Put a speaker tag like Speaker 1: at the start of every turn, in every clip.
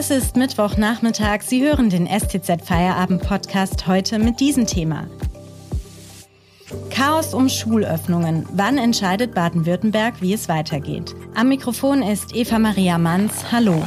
Speaker 1: Es ist Mittwochnachmittag. Sie hören den STZ Feierabend Podcast heute mit diesem Thema. Chaos um Schulöffnungen. Wann entscheidet Baden-Württemberg, wie es weitergeht? Am Mikrofon ist Eva Maria Manns. Hallo.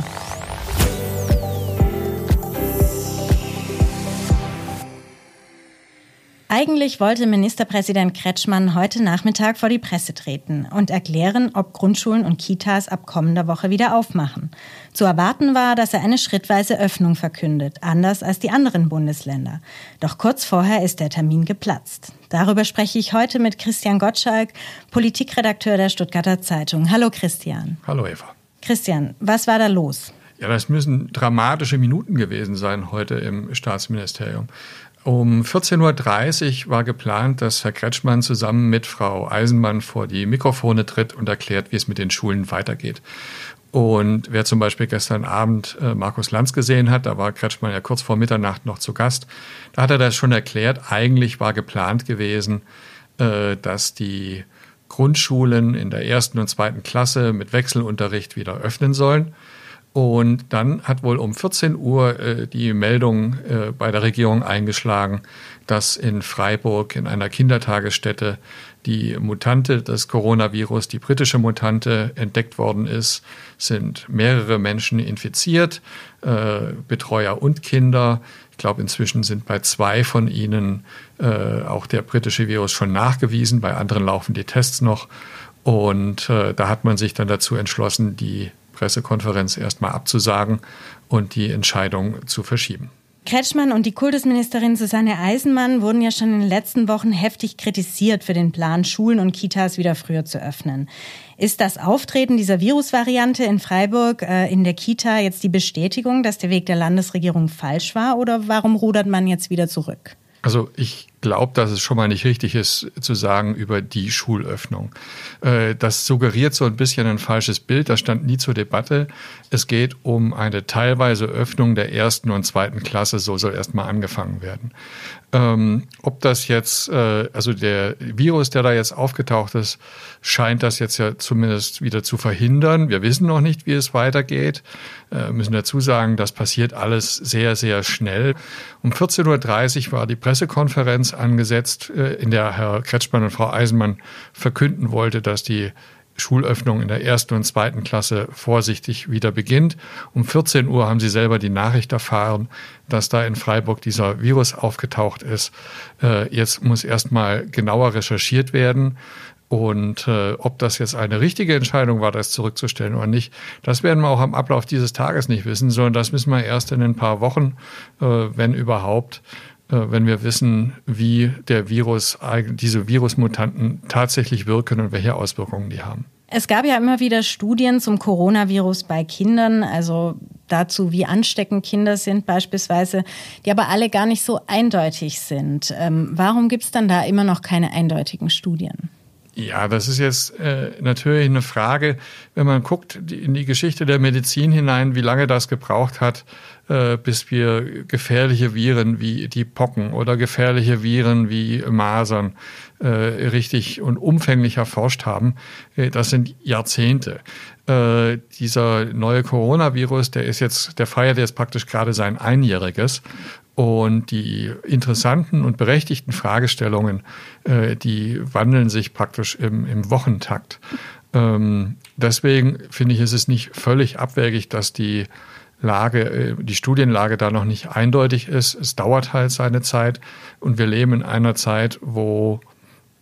Speaker 1: Eigentlich wollte Ministerpräsident Kretschmann heute Nachmittag vor die Presse treten und erklären, ob Grundschulen und Kitas ab kommender Woche wieder aufmachen. Zu erwarten war, dass er eine schrittweise Öffnung verkündet, anders als die anderen Bundesländer. Doch kurz vorher ist der Termin geplatzt. Darüber spreche ich heute mit Christian Gottschalk, Politikredakteur der Stuttgarter Zeitung. Hallo Christian.
Speaker 2: Hallo Eva.
Speaker 1: Christian, was war da los?
Speaker 2: Ja, das müssen dramatische Minuten gewesen sein heute im Staatsministerium. Um 14.30 Uhr war geplant, dass Herr Kretschmann zusammen mit Frau Eisenmann vor die Mikrofone tritt und erklärt, wie es mit den Schulen weitergeht. Und wer zum Beispiel gestern Abend äh, Markus Lanz gesehen hat, da war Kretschmann ja kurz vor Mitternacht noch zu Gast, da hat er das schon erklärt. Eigentlich war geplant gewesen, äh, dass die Grundschulen in der ersten und zweiten Klasse mit Wechselunterricht wieder öffnen sollen. Und dann hat wohl um 14 Uhr äh, die Meldung äh, bei der Regierung eingeschlagen, dass in Freiburg in einer Kindertagesstätte die Mutante des Coronavirus, die britische Mutante, entdeckt worden ist, sind mehrere Menschen infiziert, äh, Betreuer und Kinder. Ich glaube, inzwischen sind bei zwei von ihnen äh, auch der britische Virus schon nachgewiesen, bei anderen laufen die Tests noch. Und äh, da hat man sich dann dazu entschlossen, die Pressekonferenz erstmal abzusagen und die Entscheidung zu verschieben.
Speaker 1: Kretschmann und die Kultusministerin Susanne Eisenmann wurden ja schon in den letzten Wochen heftig kritisiert für den Plan, Schulen und Kitas wieder früher zu öffnen. Ist das Auftreten dieser Virusvariante in Freiburg äh, in der Kita jetzt die Bestätigung, dass der Weg der Landesregierung falsch war oder warum rudert man jetzt wieder zurück?
Speaker 2: Also ich glaube, dass es schon mal nicht richtig ist zu sagen über die Schulöffnung. Äh, das suggeriert so ein bisschen ein falsches Bild. Das stand nie zur Debatte. Es geht um eine teilweise Öffnung der ersten und zweiten Klasse. So soll erstmal angefangen werden. Ähm, ob das jetzt, äh, also der Virus, der da jetzt aufgetaucht ist, scheint das jetzt ja zumindest wieder zu verhindern. Wir wissen noch nicht, wie es weitergeht. Äh, müssen dazu sagen, das passiert alles sehr, sehr schnell. Um 14.30 Uhr war die Pressekonferenz angesetzt, äh, in der Herr Kretschmann und Frau Eisenmann verkünden wollte, dass die Schulöffnung in der ersten und zweiten Klasse vorsichtig wieder beginnt. Um 14 Uhr haben Sie selber die Nachricht erfahren, dass da in Freiburg dieser Virus aufgetaucht ist. Äh, jetzt muss erstmal genauer recherchiert werden. Und äh, ob das jetzt eine richtige Entscheidung war, das zurückzustellen oder nicht, das werden wir auch am Ablauf dieses Tages nicht wissen, sondern das müssen wir erst in ein paar Wochen, äh, wenn überhaupt, wenn wir wissen, wie der Virus, diese Virusmutanten tatsächlich wirken und welche Auswirkungen die haben.
Speaker 1: Es gab ja immer wieder Studien zum Coronavirus bei Kindern, also dazu, wie ansteckend Kinder sind beispielsweise, die aber alle gar nicht so eindeutig sind. Ähm, warum gibt es dann da immer noch keine eindeutigen Studien?
Speaker 2: Ja, das ist jetzt äh, natürlich eine Frage, wenn man guckt in die Geschichte der Medizin hinein, wie lange das gebraucht hat, äh, bis wir gefährliche Viren wie die Pocken oder gefährliche Viren wie Masern äh, richtig und umfänglich erforscht haben. Äh, das sind Jahrzehnte. Äh, dieser neue Coronavirus, der ist jetzt, der feiert jetzt praktisch gerade sein Einjähriges. Und die interessanten und berechtigten Fragestellungen, äh, die wandeln sich praktisch im, im Wochentakt. Ähm, deswegen finde ich, ist es nicht völlig abwegig, dass die Lage, äh, die Studienlage da noch nicht eindeutig ist. Es dauert halt seine Zeit und wir leben in einer Zeit, wo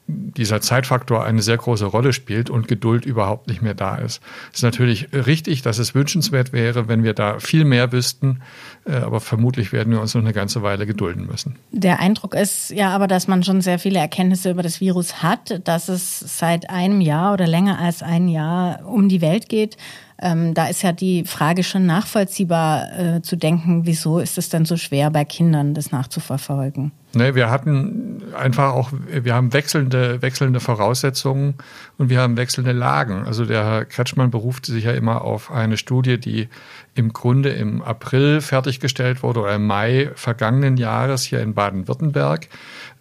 Speaker 2: dieser Zeitfaktor eine sehr große Rolle spielt und Geduld überhaupt nicht mehr da ist. Es ist natürlich richtig, dass es wünschenswert wäre, wenn wir da viel mehr wüssten, äh, aber vermutlich werden wir uns noch eine ganze Weile gedulden müssen.
Speaker 1: Der Eindruck ist ja aber, dass man schon sehr viele Erkenntnisse über das Virus hat, dass es seit einem Jahr oder länger als ein Jahr um die Welt geht. Ähm, da ist ja die Frage schon nachvollziehbar äh, zu denken, wieso ist es denn so schwer bei Kindern, das nachzuverfolgen?
Speaker 2: Ne, wir hatten einfach auch, wir haben wechselnde, wechselnde Voraussetzungen und wir haben wechselnde Lagen. Also der Herr Kretschmann beruft sich ja immer auf eine Studie, die im Grunde im April fertiggestellt wurde oder im Mai vergangenen Jahres hier in Baden-Württemberg.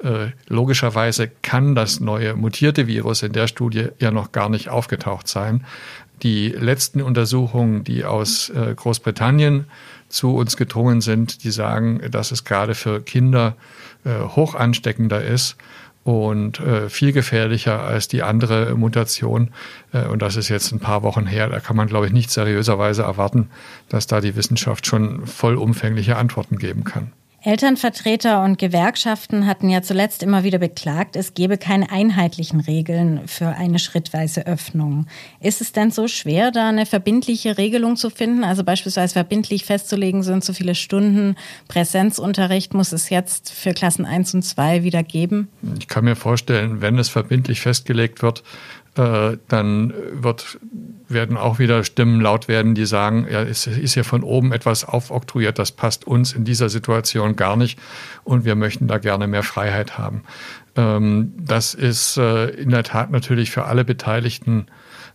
Speaker 2: Äh, logischerweise kann das neue mutierte Virus in der Studie ja noch gar nicht aufgetaucht sein. Die letzten Untersuchungen, die aus äh, Großbritannien zu uns gedrungen sind, die sagen, dass es gerade für Kinder äh, hoch ansteckender ist und äh, viel gefährlicher als die andere Mutation. Und das ist jetzt ein paar Wochen her. Da kann man, glaube ich, nicht seriöserweise erwarten, dass da die Wissenschaft schon vollumfängliche Antworten geben kann.
Speaker 1: Elternvertreter und Gewerkschaften hatten ja zuletzt immer wieder beklagt, es gebe keine einheitlichen Regeln für eine schrittweise Öffnung. Ist es denn so schwer, da eine verbindliche Regelung zu finden? Also beispielsweise verbindlich festzulegen, sind so viele Stunden Präsenzunterricht muss es jetzt für Klassen 1 und 2 wieder geben?
Speaker 2: Ich kann mir vorstellen, wenn es verbindlich festgelegt wird, äh, dann wird, werden auch wieder Stimmen laut werden, die sagen, ja, es ist ja von oben etwas aufoktroyiert, das passt uns in dieser Situation gar nicht und wir möchten da gerne mehr Freiheit haben. Ähm, das ist äh, in der Tat natürlich für alle Beteiligten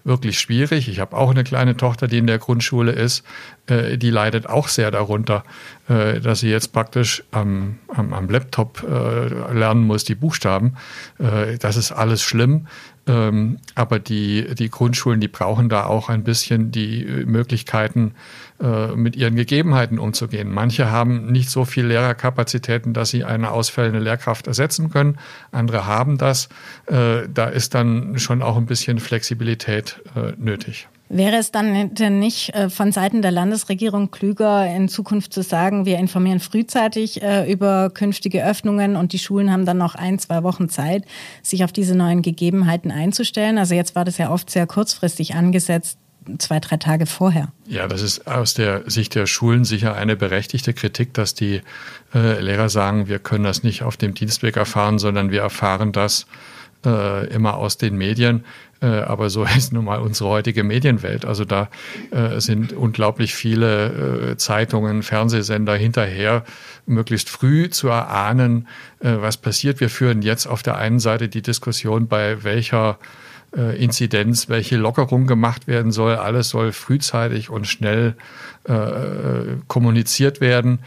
Speaker 2: wirklich schwierig. Ich habe auch eine kleine Tochter, die in der Grundschule ist. Äh, die leidet auch sehr darunter, äh, dass sie jetzt praktisch am, am, am Laptop äh, lernen muss, die Buchstaben. Äh, das ist alles schlimm. Ähm, aber die, die Grundschulen, die brauchen da auch ein bisschen die äh, Möglichkeiten, äh, mit ihren Gegebenheiten umzugehen. Manche haben nicht so viel Lehrerkapazitäten, dass sie eine ausfällende Lehrkraft ersetzen können. Andere haben das. Äh, da ist dann schon auch ein bisschen Flexibilität äh, nötig.
Speaker 1: Wäre es dann denn nicht äh, von Seiten der Landesregierung klüger, in Zukunft zu sagen, wir informieren frühzeitig äh, über künftige Öffnungen und die Schulen haben dann noch ein, zwei Wochen Zeit, sich auf diese neuen Gegebenheiten einzustellen? Also jetzt war das ja oft sehr kurzfristig angesetzt zwei, drei Tage vorher.
Speaker 2: Ja, das ist aus der Sicht der Schulen sicher eine berechtigte Kritik, dass die äh, Lehrer sagen, wir können das nicht auf dem Dienstweg erfahren, sondern wir erfahren das äh, immer aus den Medien. Äh, aber so ist nun mal unsere heutige Medienwelt. Also da äh, sind unglaublich viele äh, Zeitungen, Fernsehsender hinterher, möglichst früh zu erahnen, was passiert. Wir führen jetzt auf der einen Seite die Diskussion, bei welcher Inzidenz, welche Lockerung gemacht werden soll. Alles soll frühzeitig und schnell kommuniziert werden.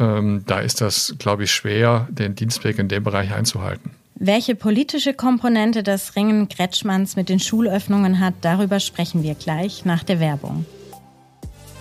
Speaker 2: Ähm, da ist das, glaube ich, schwer, den Dienstweg in dem Bereich einzuhalten.
Speaker 1: Welche politische Komponente das Ringen Kretschmanns mit den Schulöffnungen hat, darüber sprechen wir gleich nach der Werbung.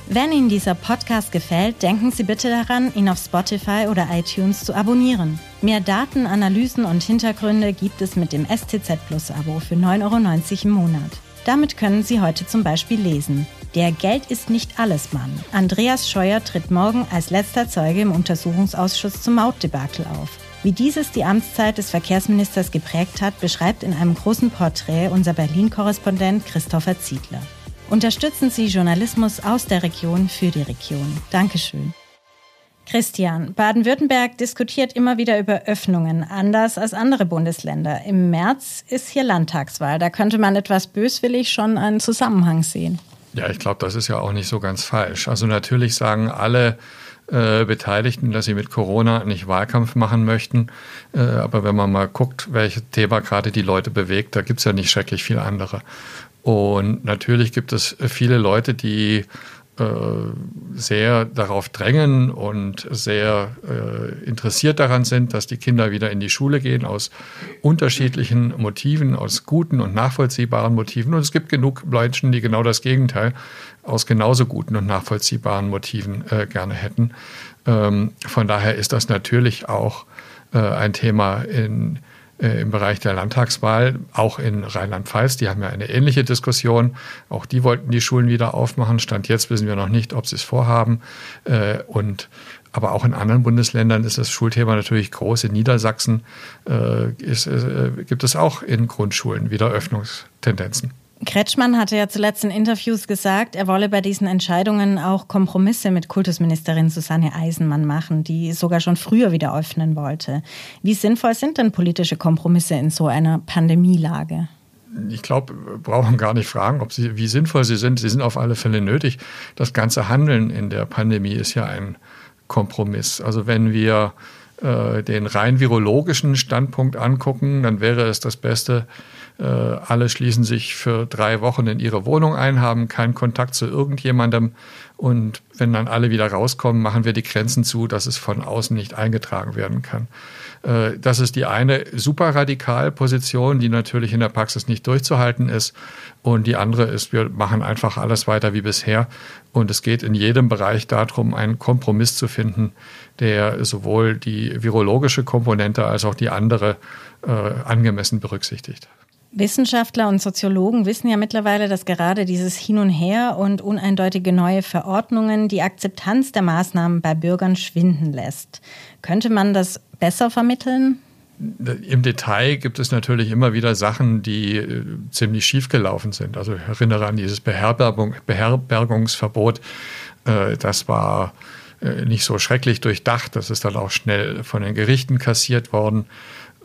Speaker 1: Wenn Ihnen dieser Podcast gefällt, denken Sie bitte daran, ihn auf Spotify oder iTunes zu abonnieren. Mehr Daten, Analysen und Hintergründe gibt es mit dem STZ Plus Abo für 9,90 Euro im Monat. Damit können Sie heute zum Beispiel lesen. Der Geld ist nicht alles Mann. Andreas Scheuer tritt morgen als letzter Zeuge im Untersuchungsausschuss zum Mautdebakel auf. Wie dieses die Amtszeit des Verkehrsministers geprägt hat, beschreibt in einem großen Porträt unser Berlin-Korrespondent Christopher Ziedler. Unterstützen Sie Journalismus aus der Region für die Region. Dankeschön. Christian, Baden-Württemberg diskutiert immer wieder über Öffnungen, anders als andere Bundesländer. Im März ist hier Landtagswahl. Da könnte man etwas böswillig schon einen Zusammenhang sehen.
Speaker 2: Ja, ich glaube, das ist ja auch nicht so ganz falsch. Also natürlich sagen alle äh, Beteiligten, dass sie mit Corona nicht Wahlkampf machen möchten. Äh, aber wenn man mal guckt, welches Thema gerade die Leute bewegt, da gibt es ja nicht schrecklich viel andere. Und natürlich gibt es viele Leute, die äh, sehr darauf drängen und sehr äh, interessiert daran sind, dass die Kinder wieder in die Schule gehen, aus unterschiedlichen Motiven, aus guten und nachvollziehbaren Motiven. Und es gibt genug Menschen, die genau das Gegenteil aus genauso guten und nachvollziehbaren Motiven äh, gerne hätten. Ähm, von daher ist das natürlich auch äh, ein Thema in im Bereich der Landtagswahl, auch in Rheinland-Pfalz. Die haben ja eine ähnliche Diskussion. Auch die wollten die Schulen wieder aufmachen. Stand jetzt wissen wir noch nicht, ob sie es vorhaben. Äh, und aber auch in anderen Bundesländern ist das Schulthema natürlich groß. In Niedersachsen äh, ist, gibt es auch in Grundschulen wieder Öffnungstendenzen.
Speaker 1: Kretschmann hatte ja zuletzt in Interviews gesagt, er wolle bei diesen Entscheidungen auch Kompromisse mit Kultusministerin Susanne Eisenmann machen, die sogar schon früher wieder öffnen wollte. Wie sinnvoll sind denn politische Kompromisse in so einer Pandemielage?
Speaker 2: ich glaube, wir brauchen gar nicht fragen, ob sie, wie sinnvoll sie sind. Sie sind auf alle Fälle nötig. Das ganze Handeln in der Pandemie ist ja ein Kompromiss. Also wenn wir äh, den rein virologischen Standpunkt angucken, dann wäre es das Beste, alle schließen sich für drei Wochen in ihre Wohnung ein, haben keinen Kontakt zu irgendjemandem. Und wenn dann alle wieder rauskommen, machen wir die Grenzen zu, dass es von außen nicht eingetragen werden kann. Äh, das ist die eine super Radikalposition, die natürlich in der Praxis nicht durchzuhalten ist. Und die andere ist, wir machen einfach alles weiter wie bisher. Und es geht in jedem Bereich darum, einen Kompromiss zu finden, der sowohl die virologische Komponente als auch die andere äh, angemessen berücksichtigt.
Speaker 1: Wissenschaftler und Soziologen wissen ja mittlerweile, dass gerade dieses Hin und Her und uneindeutige neue Verordnungen die Akzeptanz der Maßnahmen bei Bürgern schwinden lässt. Könnte man das besser vermitteln?
Speaker 2: Im Detail gibt es natürlich immer wieder Sachen, die äh, ziemlich schief gelaufen sind. Also ich erinnere an dieses Beherbergung, Beherbergungsverbot. Äh, das war äh, nicht so schrecklich durchdacht. Das ist dann auch schnell von den Gerichten kassiert worden.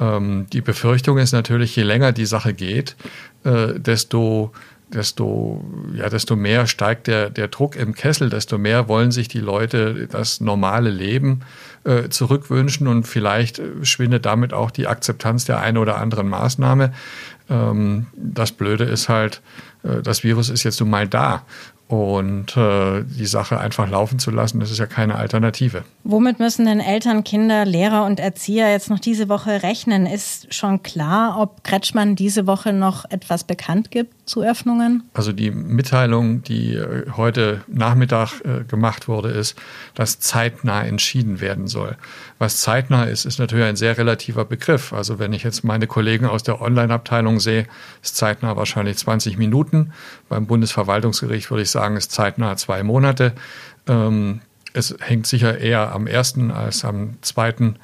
Speaker 2: Ähm, die Befürchtung ist natürlich, je länger die Sache geht, äh, desto desto, ja, desto mehr steigt der, der Druck im Kessel, desto mehr wollen sich die Leute das normale Leben äh, zurückwünschen und vielleicht schwindet damit auch die Akzeptanz der einen oder anderen Maßnahme. Ähm, das Blöde ist halt, äh, das Virus ist jetzt nun mal da und äh, die Sache einfach laufen zu lassen, das ist ja keine Alternative.
Speaker 1: Womit müssen denn Eltern, Kinder, Lehrer und Erzieher jetzt noch diese Woche rechnen? Ist schon klar, ob Kretschmann diese Woche noch etwas bekannt gibt zu Öffnungen?
Speaker 2: Also die Mitteilung, die äh, heute Nachmittag äh, gemacht wurde, ist, dass zeitnah entschieden werden soll. Was zeitnah ist, ist natürlich ein sehr relativer Begriff. Also wenn ich jetzt meine Kollegen aus der Online-Abteilung sehe, ist zeitnah wahrscheinlich 20 Minuten. Beim Bundesverwaltungsgericht würde ich sagen, ist zeitnah zwei Monate. Ähm, es hängt sicher eher am ersten als am zweiten,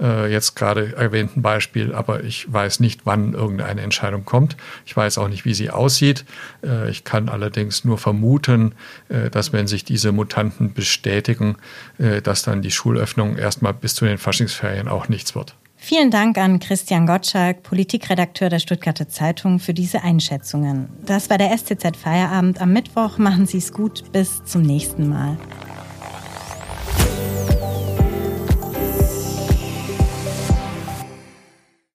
Speaker 2: äh, jetzt gerade erwähnten Beispiel, aber ich weiß nicht, wann irgendeine Entscheidung kommt. Ich weiß auch nicht, wie sie aussieht. Äh, ich kann allerdings nur vermuten, äh, dass wenn sich diese Mutanten bestätigen, äh, dass dann die Schulöffnung erstmal bis zu den Faschingsferien auch nichts wird.
Speaker 1: Vielen Dank an Christian Gottschalk, Politikredakteur der Stuttgarter Zeitung, für diese Einschätzungen. Das war der STZ Feierabend am Mittwoch. Machen Sie es gut. Bis zum nächsten Mal.